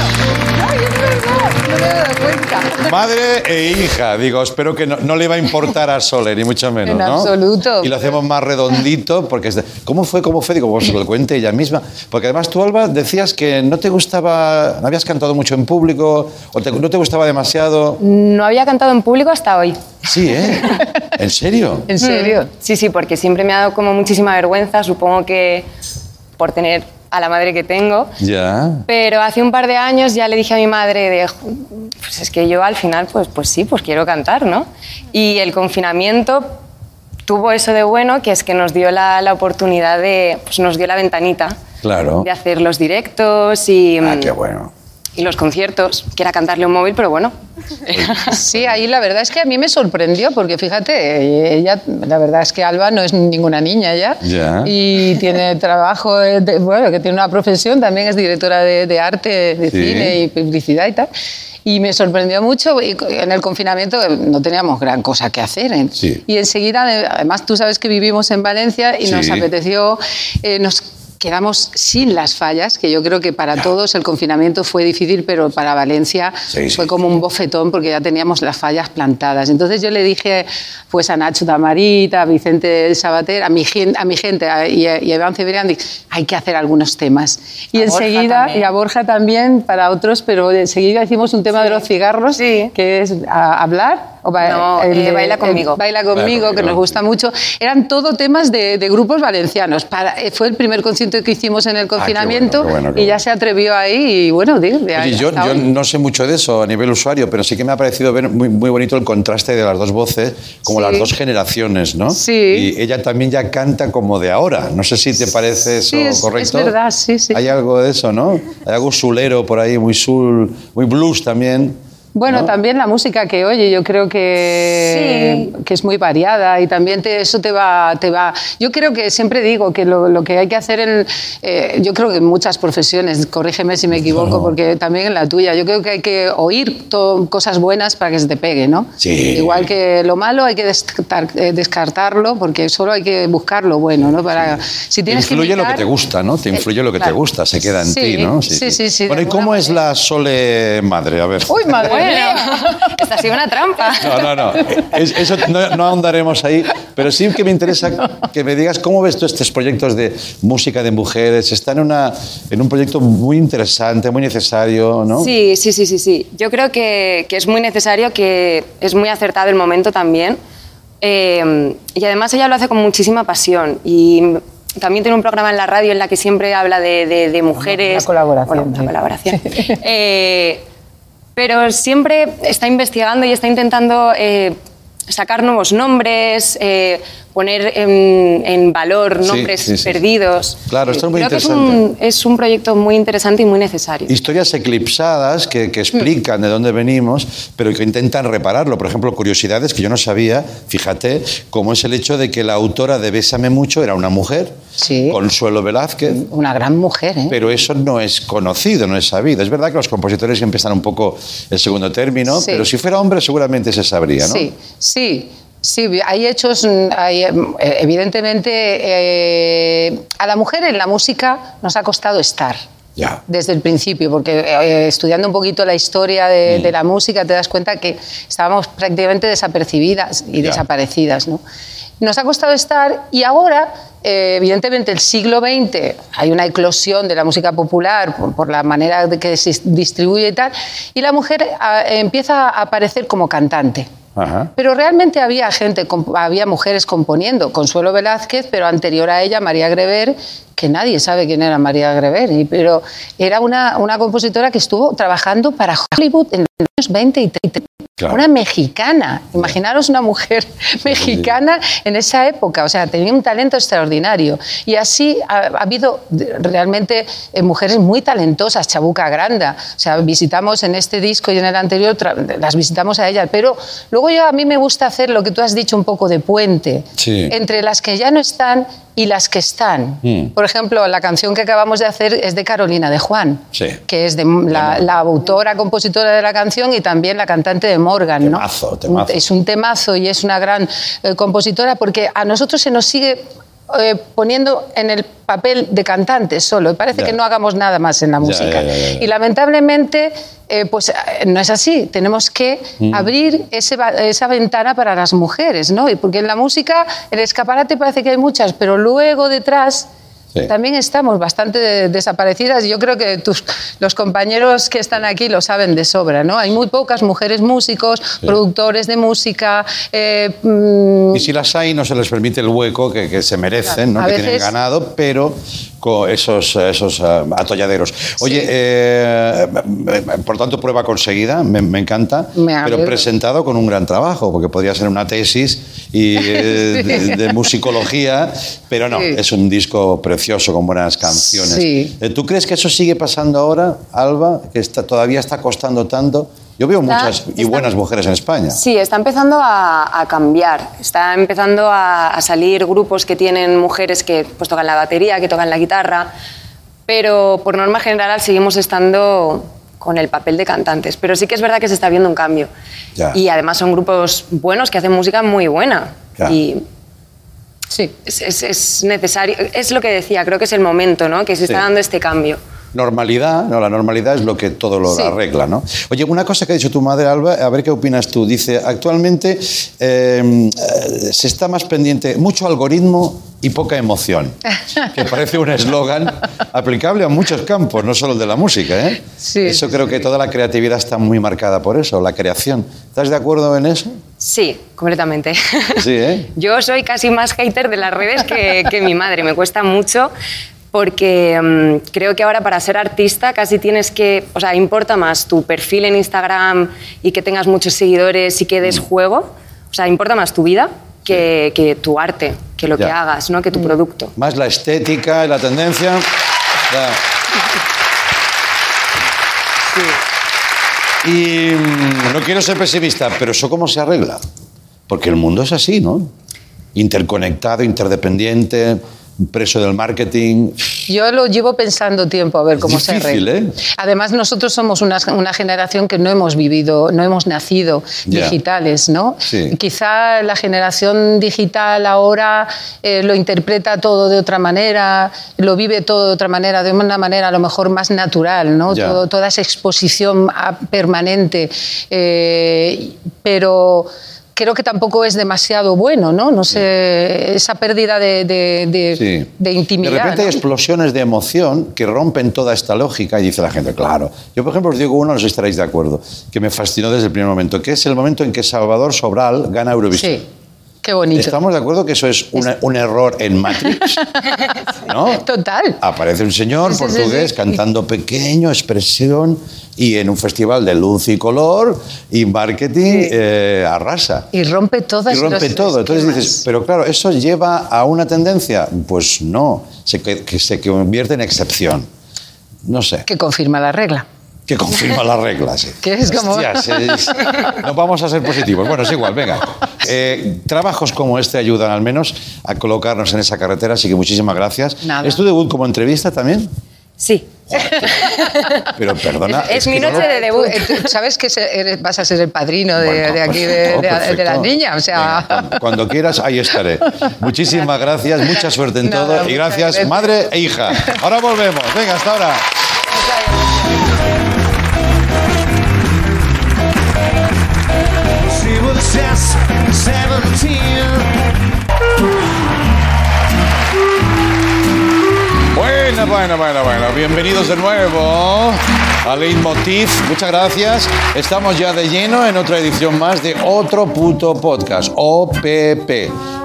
Ay, es verdad, no me he dado cuenta. Madre e hija, digo, espero que no, no le va a importar a Sole, ni mucho menos, En ¿no? absoluto. Y lo hacemos más redondito, porque es de- ¿cómo fue, cómo fue? Digo, pues se lo cuente ella misma. Porque además tú, Alba, decías que no te gustaba, no habías cantado mucho en público, o te- no te gustaba demasiado. No había cantado en público hasta hoy. Sí, ¿eh? ¿En serio? ¿En serio? Mm. Sí, sí, porque siempre me ha dado como muchísima vergüenza, supongo que por tener a la madre que tengo. Ya. Pero hace un par de años ya le dije a mi madre, de, pues es que yo al final, pues, pues sí, pues quiero cantar, ¿no? Y el confinamiento tuvo eso de bueno, que es que nos dio la, la oportunidad de, pues nos dio la ventanita Claro. de hacer los directos y, Ah, qué bueno. Y los conciertos, que era cantarle un móvil, pero bueno. Sí, ahí la verdad es que a mí me sorprendió, porque fíjate, ella, la verdad es que Alba no es ninguna niña ya, Ya. y tiene trabajo, de- bueno, que tiene una profesión, también es directora de, de arte, de Sí. cine y publicidad y tal. Y me sorprendió mucho, y en el confinamiento eh, no teníamos gran cosa que hacer. ¿eh? Sí. Y enseguida, eh, además tú sabes que vivimos en Valencia y nos Sí. apeteció, eh, nos quedamos sin las fallas, que yo creo que para todos el confinamiento fue difícil, pero para Valencia Sí, sí. fue como un bofetón porque ya teníamos las fallas plantadas. Entonces yo le dije pues a Nacho Damarita, a Vicente Sabater, a mi, gen- a mi gente a- y a, y a Iván Cebrián, hay que hacer algunos temas. Y A Borja enseguida, también. y a Borja también para otros, pero enseguida hicimos un tema de los cigarros, que es a- hablar. O ba- No, el eh, de- Baila el conmigo. Baila conmigo, que nos gusta mucho. Eran todo temas de, de grupos valencianos. Para, eh, fue el primer concierto que hicimos en el confinamiento Ah, qué bueno, qué y ya se atrevió ahí y bueno, digo, de ahí Oye, yo, yo no sé mucho de eso a nivel usuario, pero sí que me ha parecido ver muy, muy bonito el contraste de las dos voces, como Sí. las dos generaciones, ¿no? Sí. Y ella también ya canta como de ahora. No sé si te parece eso Sí, es- correcto. es verdad, sí, sí. Hay algo de eso, ¿no? Hay algo sulero por ahí, muy soul, muy blues también. Bueno, ¿no? también la música que oye, yo creo que, que es muy variada y también te- eso te va, te va. Yo creo que siempre digo que lo, lo que hay que hacer en, eh, yo creo que en muchas profesiones, corrígeme si me equivoco, porque también en la tuya, yo creo que hay que oír to- cosas buenas para que se te pegue, ¿no? Sí. Igual que lo malo hay que descartar- eh, descartarlo porque solo hay que buscar lo bueno, ¿no? Para si Te tienes que influye lo que te gusta, ¿no? Te influye lo que te gusta, se queda en Sí, ti, ¿no? sí, sí, sí, Bueno, ¿y cómo es la Sole madre? A ver. Uy, madre Bueno, esta ha sido una trampa. No, no, no. Es- eso no, no ahondaremos ahí, pero sí que me interesa que me digas cómo ves tú estos proyectos de música de mujeres. Está en, una, en un proyecto muy interesante, muy necesario, ¿no? Sí, sí, sí, sí, sí. Yo creo que, que es muy necesario, que es muy acertado el momento también. Eh, y además ella lo hace con muchísima pasión. Y también tiene un programa en la radio en la que siempre habla de, de- de mujeres. Una colaboración, Bueno, una sí. colaboración. Eh, pero siempre está investigando y está intentando eh, sacar nuevos nombres, eh, poner en, en valor Sí, nombres sí, sí. perdidos. Claro, esto es muy Creo que es interesante. un, es un proyecto muy interesante y muy necesario. Historias eclipsadas que, que explican de dónde venimos, pero que intentan repararlo. Por ejemplo, curiosidades que yo no sabía, fíjate, como es el hecho de que la autora de Bésame Mucho era una mujer, Consuelo Velázquez. Una gran mujer, ¿eh? Pero eso no es conocido, no es sabido. Es verdad que los compositores siempre están un poco el segundo término, Sí. pero si fuera hombre seguramente se sabría, ¿no? Sí, sí. Sí, hay hechos, hay, eh, evidentemente, eh, a la mujer en la música nos ha costado estar. Ya. Desde el principio, porque eh, estudiando un poquito la historia de, Mm. de la música te das cuenta que estábamos prácticamente desapercibidas y Ya. desaparecidas. ¿no? Nos ha costado estar y ahora, eh, evidentemente, el siglo XX hay una eclosión de la música popular por, por la manera de que se distribuye y tal, y la mujer ah, empieza a aparecer como cantante. Ajá. Pero realmente había gente, había mujeres componiendo. Consuelo Velázquez, pero anterior a ella, María Grever, que nadie sabe quién era María Grever, pero era una, una compositora que estuvo trabajando para Hollywood en los años 20 y 30. Claro. Una mexicana. Imaginaros una mujer mexicana en esa época. O sea, tenía un talento extraordinario. Y así ha, ha habido realmente eh, mujeres muy talentosas. Chabuca Granda. O sea, visitamos en este disco y en el anterior, las visitamos a ellas. Pero luego yo a mí me gusta hacer lo que tú has dicho un poco de puente. Sí. Entre las que ya no están y las que están. Mm. Por ejemplo, la canción que acabamos de hacer es de Carolina de Juan Sí. que es de la, la autora, compositora de la canción y también la cantante de Morgan. ¿no? Temazo, temazo. Es un temazo y es una gran eh, compositora porque a nosotros se nos sigue eh, poniendo en el papel de cantante solo. Parece que no hagamos nada más en la música. Y lamentablemente, eh, pues no es así. Tenemos que Mm. abrir ese esa ventana para las mujeres, ¿no? Y porque en la música el escaparate parece que hay muchas, pero luego detrás Sí. también estamos bastante de- desaparecidas y yo creo que tus, los compañeros que están aquí lo saben de sobra, ¿no? Hay muy pocas mujeres músicos, productores de música. eh, mm, Y si las hay, no se les permite el hueco que, que se merecen, ¿no? A que tienen ganado, pero con esos, esos eh, atolladeros. Oye, eh, eh, por tanto, prueba conseguida, me, me encanta, Me pero presentado con un gran trabajo, porque podría ser una tesis y eh, de, de musicología, pero no, Sí. es un disco precioso con buenas canciones. Sí. Eh, ¿Tú crees que eso sigue pasando ahora, Alba? Que está, todavía está costando tanto. Yo veo Está- muchas y está- buenas mujeres en España. Sí, está empezando a, a cambiar. Está empezando a, a salir grupos que tienen mujeres que pues, tocan la batería, que tocan la guitarra, pero por norma general seguimos estando con el papel de cantantes. Pero sí que es verdad que se está viendo un cambio. Ya. Y además son grupos buenos que hacen música muy buena. Ya. Y Sí. es, es- es necesario, es lo que decía, creo que es el momento, ¿no? Que se está Sí. dando este cambio. Normalidad, no, la normalidad es lo que todo lo Sí. arregla, ¿no? Oye, una cosa que ha dicho tu madre, Alba, a ver qué opinas tú. Dice, actualmente eh, eh, se está más pendiente, mucho algoritmo y poca emoción. Que parece un eslogan aplicable a muchos campos, no solo el de la música, ¿eh? Sí, eso creo que toda la creatividad está muy marcada por eso, la creación. ¿Estás de acuerdo en eso? Sí, completamente. Sí, ¿eh? Yo soy casi más hater de las redes que, que mi madre. Me cuesta mucho porque mm, creo que ahora para ser artista casi tienes que, o sea, importa más tu perfil en Instagram y que tengas muchos seguidores y que des Mm. juego. O sea, importa más tu vida que, que tu arte, que lo que Ya. hagas, ¿no? que tu producto. Más la estética y la tendencia. Ya. Y mm, no quiero ser pesimista, pero ¿eso cómo se arregla? Porque el mundo es así, ¿no? Interconectado, interdependiente, preso del marketing. Yo lo llevo pensando tiempo a ver cómo se difícil, arregla. ¿eh? Además, nosotros somos una, una generación que no hemos vivido, no hemos nacido digitales, ¿no? Sí. Quizá la generación digital ahora eh, lo interpreta todo de otra manera, lo vive todo de otra manera, de una manera a lo mejor más natural, ¿no? Todo- toda esa exposición permanente. eh, pero creo que tampoco es demasiado bueno, ¿no? No sé, esa pérdida de, de- de- Sí. de intimidad. De repente hay explosiones de emoción que rompen toda esta lógica y dice la gente, claro. Yo, por ejemplo, os digo uno, no sé si estaréis de acuerdo, que me fascinó desde el primer momento, que es el momento en que Salvador Sobral gana Eurovisión. Sí, qué bonito. ¿Estamos de acuerdo que eso es un error en Matrix? ¿No? Total. Aparece un señor Sí, portugués sí. cantando pequeño, expresión, y en un festival de luz y color y marketing eh, arrasa. Y rompe todas Y rompe los todo. Entonces esquemas. dices, pero claro, ¿eso lleva a una tendencia? Pues no, se, que se convierte en excepción. No sé, Que confirma la regla. Que confirma las reglas. sí. Que es como- Hostias, es- no vamos a ser positivos. Bueno, es igual, venga. Eh, trabajos como este ayudan al menos a colocarnos en esa carretera, así que muchísimas gracias. Nada. ¿Es tu debut como entrevista también? Sí. Pero perdona. Es, mi no noche lo- de debut. Eh, ¿Sabes que eres- vas a ser el padrino de, Bueno, de aquí, de, de- de perfecto. la niña? O sea, Venga, cuando, quieras, ahí estaré. Muchísimas gracias, mucha suerte en Nada, todo y gracias, gracias. madre e hija. Ahora volvemos. Venga, hasta ahora. Bueno, bueno, bueno, bueno. Bienvenidos de nuevo a Leitmotiv. Muchas gracias. Estamos ya de lleno en otra edición más de otro puto podcast, OPP.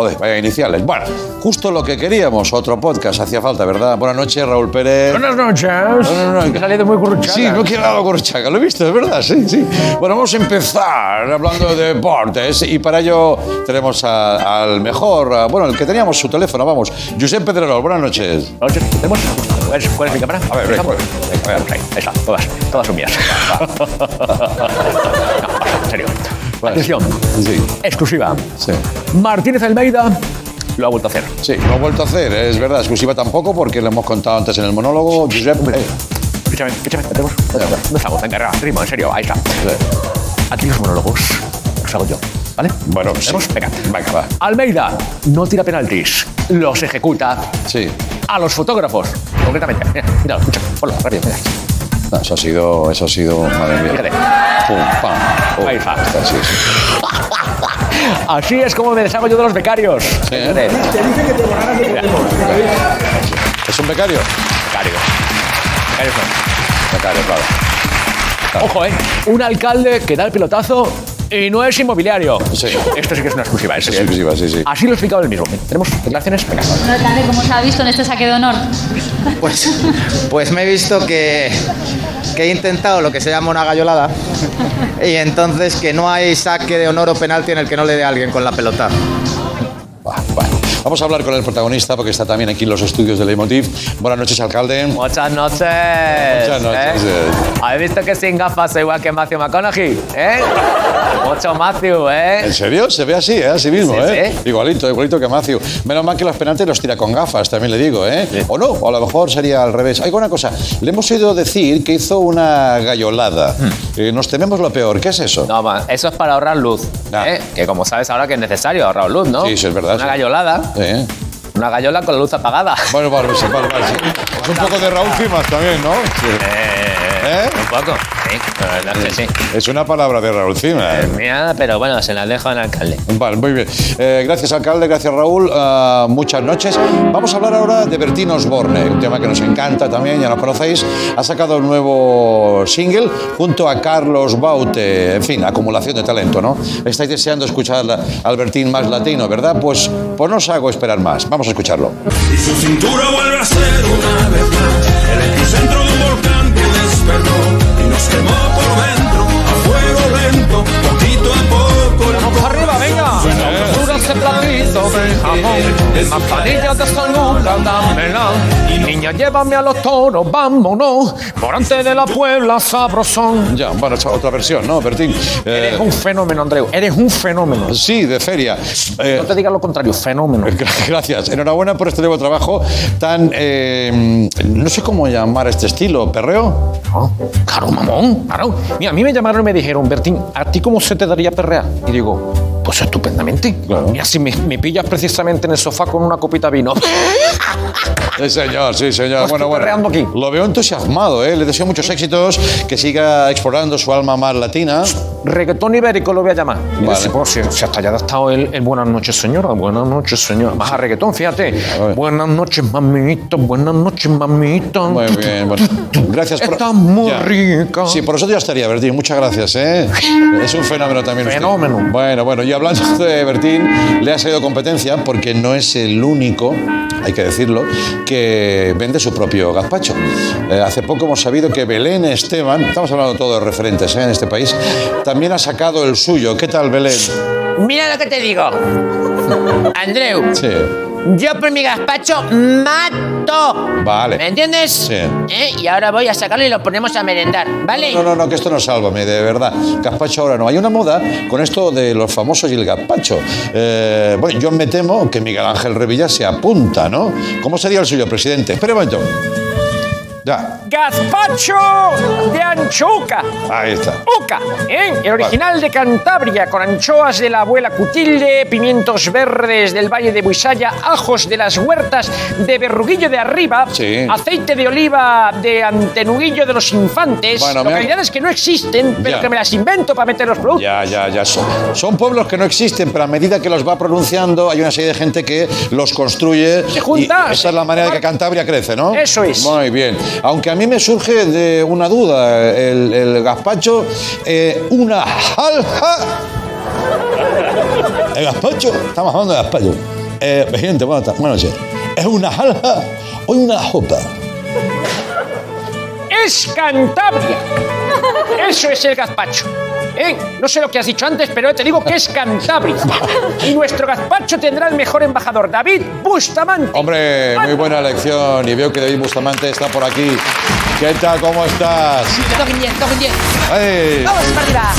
Joder, vaya iniciales. Bueno, justo lo que queríamos, otro podcast. Hacía falta, ¿verdad? Buenas noches, Raúl Pérez. Buenas noches. No, no, no. Que he salido muy curruchada. Sí, no quiero nada corchaca, lo he visto, es verdad, sí, sí. Bueno, vamos a empezar hablando de deportes y para ello tenemos a- al mejor, a- bueno, el que teníamos su teléfono, vamos, Josep Pedrerol, buenas noches. Buenas noches. ¿Tenemos? ¿Cuál es, cuál es mi cámara? A ver, ven, ¿Estamos? cuál- Venga, ahí, ahí está, todas, todas son mías. No, en serio. Atención, Sí, exclusiva. sí. Martínez Almeida lo ha vuelto a hacer. Sí, lo ha vuelto a hacer, es verdad, exclusiva tampoco porque lo hemos contado antes en el monólogo, eh, Escúchame, escúchame, ¿tenemos? ¿Dónde estamos? Venga, arriba, ritmo, en serio, ahí está. Aquí los monólogos los hago yo, ¿vale? Bueno, sí. Venga. Venga, va. Almeida no tira penaltis, los ejecuta Sí. a los fotógrafos, concretamente. Mira, mira, escucha, ponlo, rápido, mira. No, eso ha sido, eso ha sido, madre mía. Pum, pam. pum. Ahí está. sí, sí. Así es como me deshago yo de los becarios. Sí, ¿eh? Fíjate. Mira, ¿Es un becario? Becario. Becarios no. Becario, claro. Ojo, ¿eh? Un alcalde que da el pelotazo Y no es inmobiliario. Sí. Esto sí que es una exclusiva. Es, Es exclusiva, sí, sí. Así lo he explicado él mismo. ¿Tenemos declaraciones? Venga. No, alcalde, ¿cómo se ha visto en este saque de honor? Pues, pues me he visto que, que he intentado lo que se llama una gallolada y entonces que no hay saque de honor o penalti en el que no le dé a alguien con la pelota. Vamos a hablar con el protagonista porque está también aquí en los estudios de Leitmotiv. Buenas noches, alcalde. Muchas noches. Muchas noches. ¿eh? ¿Habéis visto que sin gafas soy igual que Matthew McConaughey? ¿Eh? Mucho Matthew, ¿eh? ¿En serio? Se ve así, ¿eh? Así mismo, Sí, ¿eh? sí. Igualito, igualito que Macio. Menos mal que los penaltis los tira con gafas, también le digo, ¿eh? O no, o a lo mejor sería al revés. Hay una cosa, le hemos oído decir que hizo una gallolada. Eh, nos tememos lo peor, ¿qué es eso? Hmm. No, man, eso es para ahorrar luz. ¿eh? Que como sabes ahora que es necesario ahorrar luz, ¿no? Sí, sí, es verdad, Una sí. gallolada. Sí. Una gallola con la luz apagada. Bueno, vale, sí, vale, vale, sí. Es un poco de Raúl Cimas también, ¿no? Eh, Un poco, sí, la verdad es que sí. Es una palabra de Raúl Cimas. Mía, pero bueno, se la dejo al alcalde. Vale, muy bien. Eh, gracias, alcalde, gracias, Raúl. Ah, muchas noches. Vamos a hablar ahora de Bertín Osborne, un tema que nos encanta también, ya nos conocéis. Ha sacado un nuevo single junto a Carlos Baute. En fin, acumulación de talento, ¿no? Estáis deseando escuchar al Bertín más latino, ¿verdad? Pues, pues no os hago esperar más. Vamos a escucharlo. Y su cintura vuelve a ser una vez más el epicentro de un volcán que despertó y nos quemó de platito de jamón. Manzanillas de salud, dámela. Niña, llévame a los toros, vámonos. Morante de la Puebla, sabrosón. Ya, bueno, esta otra versión, ¿no, Bertín? Eh, Eres un fenómeno, Andreu. Eres un fenómeno. Sí, de feria. Eh, no te digas lo contrario, fenómeno. Gracias. Enhorabuena por este nuevo trabajo tan. eh, no sé cómo llamar este estilo. ¿Perreo? No, claro, mamón, claro. Mira, a mí me llamaron y me dijeron, Bertín, ¿a ti cómo se te daría perrear? Y digo, pues estupendamente. Mira, si me, me pillas precisamente en el sofá con una copita de vino. Sí, señor, sí, señor. Bueno, bueno. Lo veo entusiasmado, ¿eh? Le deseo muchos éxitos, que siga explorando su alma más latina. Reggaetón ibérico lo voy a llamar. Vale. pues, si, si hasta ya ha adaptado el, el buenas noches, señora. Buenas noches, señora. Más a reggaetón, fíjate. Buenas noches, mamita. Buenas noches, mamita. Muy bien, bueno. Gracias por. Está muy Ya. rica. Sí, por eso ya estaría, Bertín. Muchas gracias, ¿eh? Es un fenómeno también. usted. Fenómeno. Bueno, bueno, y hablando de Bertín, le ha salido competencia porque no es el único, hay que decirlo, que vende su propio gazpacho. Eh, hace poco hemos sabido que Belén Esteban, estamos hablando todo de referentes ¿eh? en este país, también ha sacado el suyo. ¿Qué tal, Belén? Mira lo que te digo. Andreu, Sí. Yo por mi gazpacho mato. Vale. ¿Me entiendes? Sí. ¿Eh? Y ahora voy a sacarlo y lo ponemos a merendar, ¿vale? No, no, no, que esto no sálvame, de verdad. Gazpacho ahora no. Hay una moda con esto de los famosos y el gazpacho. Eh, bueno, yo me temo que Miguel Ángel Revilla se apunta, ¿no? ¿Cómo sería el suyo, presidente? Espera un momento. Ya, ¡Gazpacho de anchoca! ahí está. Uca, ¿eh? El original de Cantabria, con anchoas de la abuela Cutilde, pimientos verdes del Valle de Buisaya, ajos de las huertas de Berruguillo de Arriba, Sí. aceite de oliva de Antenuguillo de los Infantes, Bueno, localidades que no existen, pero Ya. que me las invento para meter los productos. Ya, ya, ya. Son, son pueblos que no existen, pero a medida que los va pronunciando, hay una serie de gente que los construye. Se junta, esa es la manera de que Cantabria crece, ¿no? Eso es. Muy bien. Aunque a mí me surge de una duda, el, el gazpacho, eh, una jalja. El gazpacho, estamos hablando de gazpacho. Eh, presidente, buenas. Buenas noches. ¿Es una jalja o una jopa? Es Cantabria. Eso es el gazpacho. ¿Eh? No sé lo que has dicho antes, pero te digo que es Cantabria. Y nuestro gazpacho tendrá el mejor embajador, David Bustamante. Hombre, muy buena lección. Y veo que David Bustamante está por aquí. ¿Qué tal? ¿Cómo estás? Toquen bien, toquen bien. ¡Vamos para arriba!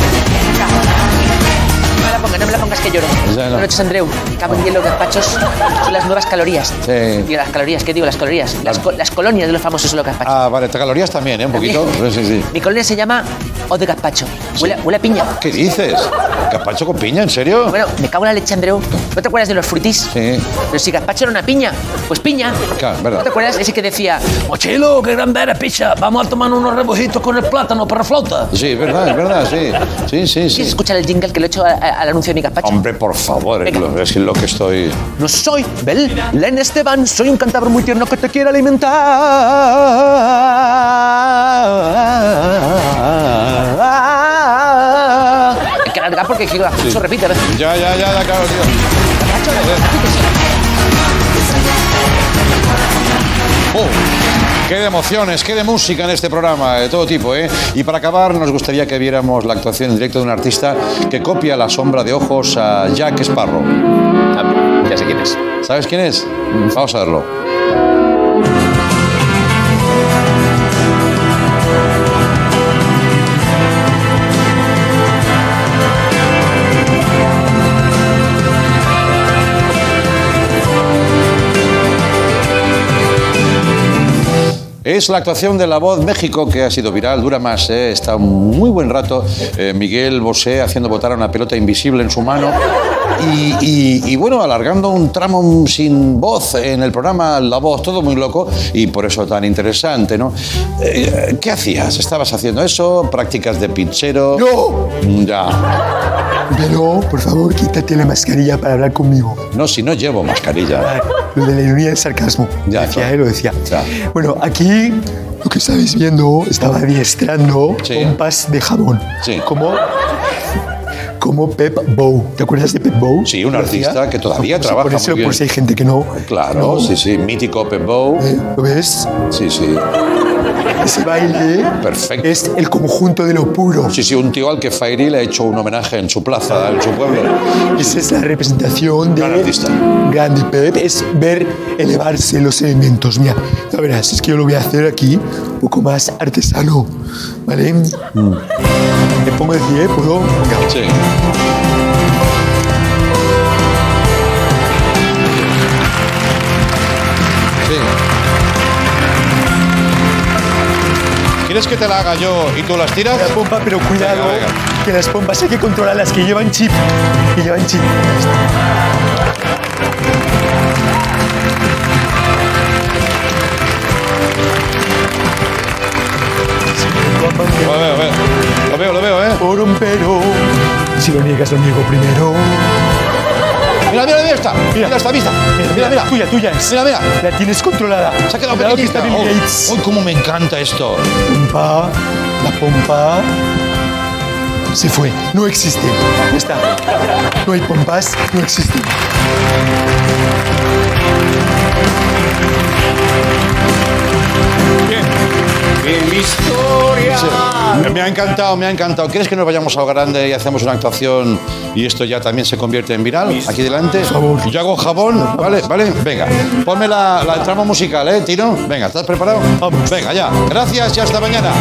No me la pongas, no me la pongas que lloro. Ya no. Buenas noches, Andreu. Cago en hielo, gazpachos son las nuevas calorías. Sí. Digo, las calorías, ¿qué digo? Las calorías. Las, co- las colonias de los famosos solo gazpachos. Ah, vale, calorías también, ¿eh? Un poquito. Sí, sí, sí. Mi colonia se llama O de Gazpacho. Huele, huele a piña. ¿Qué dices? ¿Gazpacho con piña? ¿En serio? Bueno, me cago en la leche, Andreu. ¿No te acuerdas de los frutis? Sí. Pero si gazpacho era una piña, pues piña. Claro, ¿No verdad. te acuerdas? Ese que decía, Mochilo, qué grande eres, picha. Vamos a tomar unos rebujitos con el plátano para flauta. Sí, es verdad, es verdad, sí. Sí, sí, ¿quieres sí. escuchar el jingle que le he hecho a- a- al anuncio de mi gazpacho? Hombre, por favor, es lo, es lo que estoy. No soy Belén Esteban, soy un cántabro muy tierno que te quiere alimentar. porque que eso repite. ¿ves? Ya, ya, ya, ya, claro, tío. Oh, qué de emociones, qué de música en este programa, de todo tipo, ¿eh? Y para acabar, nos gustaría que viéramos la actuación en directo de un artista que copia la sombra de ojos a Jack Sparrow. Ah, ya sé quién es. ¿Sabes quién es? Vamos a verlo. Es la actuación de La Voz México que ha sido viral, dura más, ¿eh? está un muy buen rato. eh, Miguel Bosé haciendo botar una pelota invisible en su mano y, y- y, bueno, alargando un tramo sin voz en el programa La Voz, todo muy loco y por eso tan interesante, ¿no? Eh, ¿Qué hacías? ¿Estabas haciendo eso? ¿Prácticas de pizzero? ¡No! Ya. Pero, por favor, quítate la mascarilla para hablar conmigo. No, si no llevo mascarilla. Lo de la ironía y el sarcasmo. Ya, decía, claro. eh, lo decía. Ya. Bueno, aquí lo que estáis viendo, estaba adiestrando pompas de jabón. Sí. Como, como Pep Bow. ¿Te acuerdas de Pep Bow? Sí, un artista que todavía trabaja Por eso, muy bien. hay gente que no. Claro, no. sí, sí, mítico Pep Bow. ¿Lo ves? Sí, sí. Ese baile Perfecto. es el conjunto de lo puro. Sí, sí, un tío al que Fairy le ha hecho un homenaje en su plaza, en su pueblo. Esa es la representación de Gran artista. Grande Pep, es ver elevarse los elementos. Mira, ya verás, es que yo lo voy a hacer aquí un poco más artesano, ¿vale? Me pongo de pie, ¿puedo? Sí. Sí. ¿Quieres que te la haga yo y tú las tiras? La pompa, pero cuidado, Venga, venga. que las pompas hay que controlarlas, que llevan chip, que llevan chip. Veo. Lo veo, lo veo, ¿eh? Por un pero, si lo niegas, lo niego primero. Mira, mira, mira esta. Mira, esta vista. Mira, mira. Tuya, tuya es. Mira, mira. La tienes controlada. Se ha quedado Cuidado que está pequeñita. Bill Oh, Gates. Uy, cómo me encanta esto. Pompa, la pompa se fue. No existe. Ya está. No hay pompas, no existen. Bien. Historia. Me ha encantado, me ha encantado. ¿Quieres que nos vayamos a lo grande y hacemos una actuación y esto ya también se convierte en viral? Aquí delante. Yo hago jabón, ¿vale? ¿Vale? Venga. Ponme la, la trama musical, ¿eh, Tino? Venga, ¿estás preparado? Venga, ya. Gracias y hasta mañana.